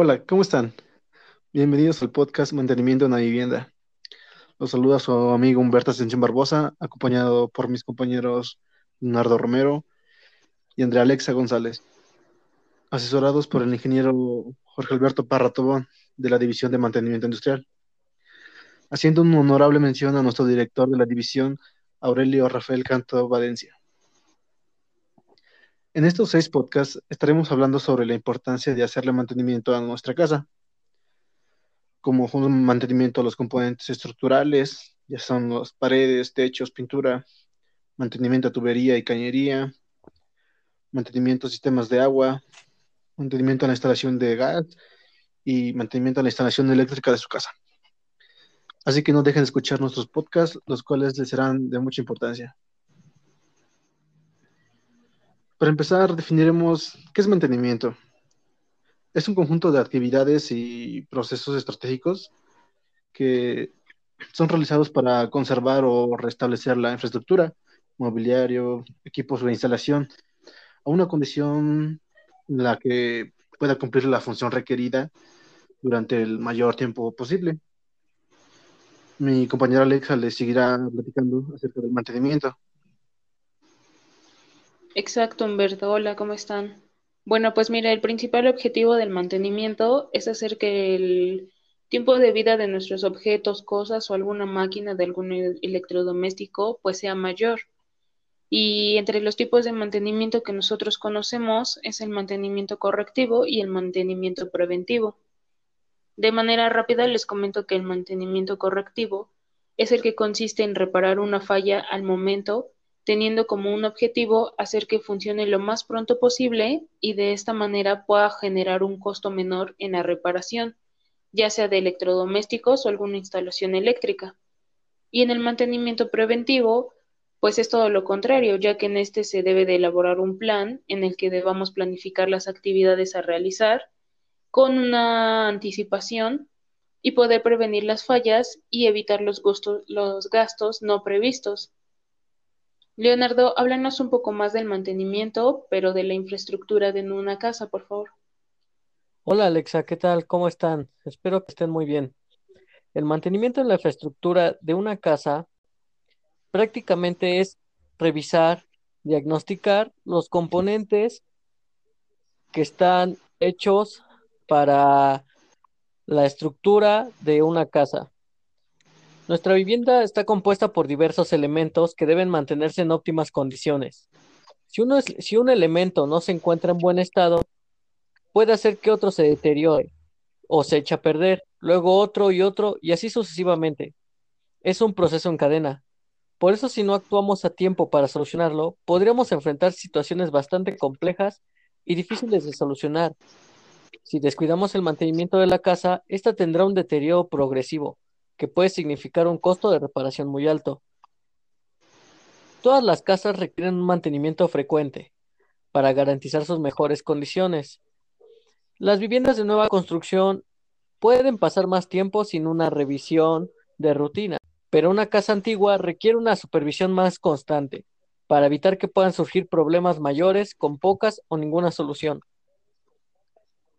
Hola, ¿cómo están? Bienvenidos al podcast Mantenimiento en la Vivienda. Los saluda su amigo Humberto Ascensión Barbosa, acompañado por mis compañeros Leonardo Romero y Andrea Alexa González, asesorados por el ingeniero Jorge Alberto Parra Tobón, de la División de Mantenimiento Industrial, haciendo una honorable mención a nuestro director de la división, Aurelio Rafael Canto Valencia. En estos seis podcasts estaremos hablando sobre la importancia de hacerle mantenimiento a nuestra casa, como un mantenimiento a los componentes estructurales, ya son las paredes, techos, pintura, mantenimiento a tubería y cañería, mantenimiento a sistemas de agua, mantenimiento a la instalación de gas y mantenimiento a la instalación eléctrica de su casa. Así que no dejen de escuchar nuestros podcasts, los cuales les serán de mucha importancia. Para empezar, definiremos qué es mantenimiento. Es un conjunto de actividades y procesos estratégicos que son realizados para conservar o restablecer la infraestructura, mobiliario, equipos o instalación a una condición en la que pueda cumplir la función requerida durante el mayor tiempo posible. Mi compañera Alexa les seguirá platicando acerca del mantenimiento. Exacto, Humberto. Hola, ¿cómo están? Bueno, pues mira, el principal objetivo del mantenimiento es hacer que el tiempo de vida de nuestros objetos, cosas o alguna máquina de algún electrodoméstico pues sea mayor. Y entre los tipos de mantenimiento que nosotros conocemos es el mantenimiento correctivo y el mantenimiento preventivo. De manera rápida les comento que el mantenimiento correctivo es el que consiste en reparar una falla al momento teniendo como un objetivo hacer que funcione lo más pronto posible y de esta manera pueda generar un costo menor en la reparación, ya sea de electrodomésticos o alguna instalación eléctrica. Y en el mantenimiento preventivo, pues es todo lo contrario, ya que en este se debe de elaborar un plan en el que debamos planificar las actividades a realizar con una anticipación y poder prevenir las fallas y evitar los, los gastos no previstos. Leonardo, háblanos un poco más del mantenimiento, pero de la infraestructura de una casa, por favor. Hola Alexa, ¿qué tal? ¿Cómo están? Espero que estén muy bien. El mantenimiento de la infraestructura de una casa prácticamente es revisar, diagnosticar los componentes que están hechos para la estructura de una casa. Nuestra vivienda está compuesta por diversos elementos que deben mantenerse en óptimas condiciones. Si, uno si un elemento no se encuentra en buen estado, puede hacer que otro se deteriore o se eche a perder, luego otro y otro y así sucesivamente. Es un proceso en cadena. Por eso si no actuamos a tiempo para solucionarlo, podríamos enfrentar situaciones bastante complejas y difíciles de solucionar. Si descuidamos el mantenimiento de la casa, ésta tendrá un deterioro progresivo, que puede significar un costo de reparación muy alto. Todas las casas requieren un mantenimiento frecuente para garantizar sus mejores condiciones. Las viviendas de nueva construcción pueden pasar más tiempo sin una revisión de rutina, pero una casa antigua requiere una supervisión más constante para evitar que puedan surgir problemas mayores con pocas o ninguna solución.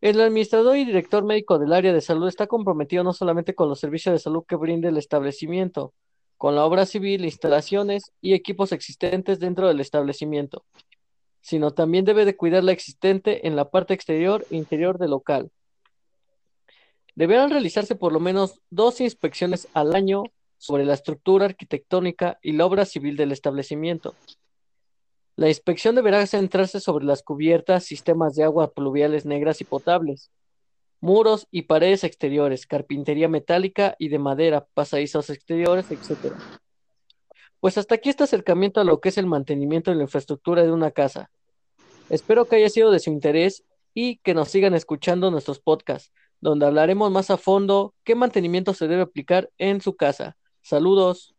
El administrador y director médico del área de salud está comprometido no solamente con los servicios de salud que brinda el establecimiento, con la obra civil, instalaciones y equipos existentes dentro del establecimiento, sino también debe de cuidar la existente en la parte exterior e interior del local. Deberán realizarse por lo menos dos inspecciones al año sobre la estructura arquitectónica y la obra civil del establecimiento, la inspección deberá centrarse sobre las cubiertas, sistemas de agua pluviales negras y potables, muros y paredes exteriores, carpintería metálica y de madera, pasadizos exteriores, etc. Pues hasta aquí este acercamiento a lo que es el mantenimiento de la infraestructura de una casa. Espero que haya sido de su interés y que nos sigan escuchando nuestros podcasts, donde hablaremos más a fondo qué mantenimiento se debe aplicar en su casa. Saludos.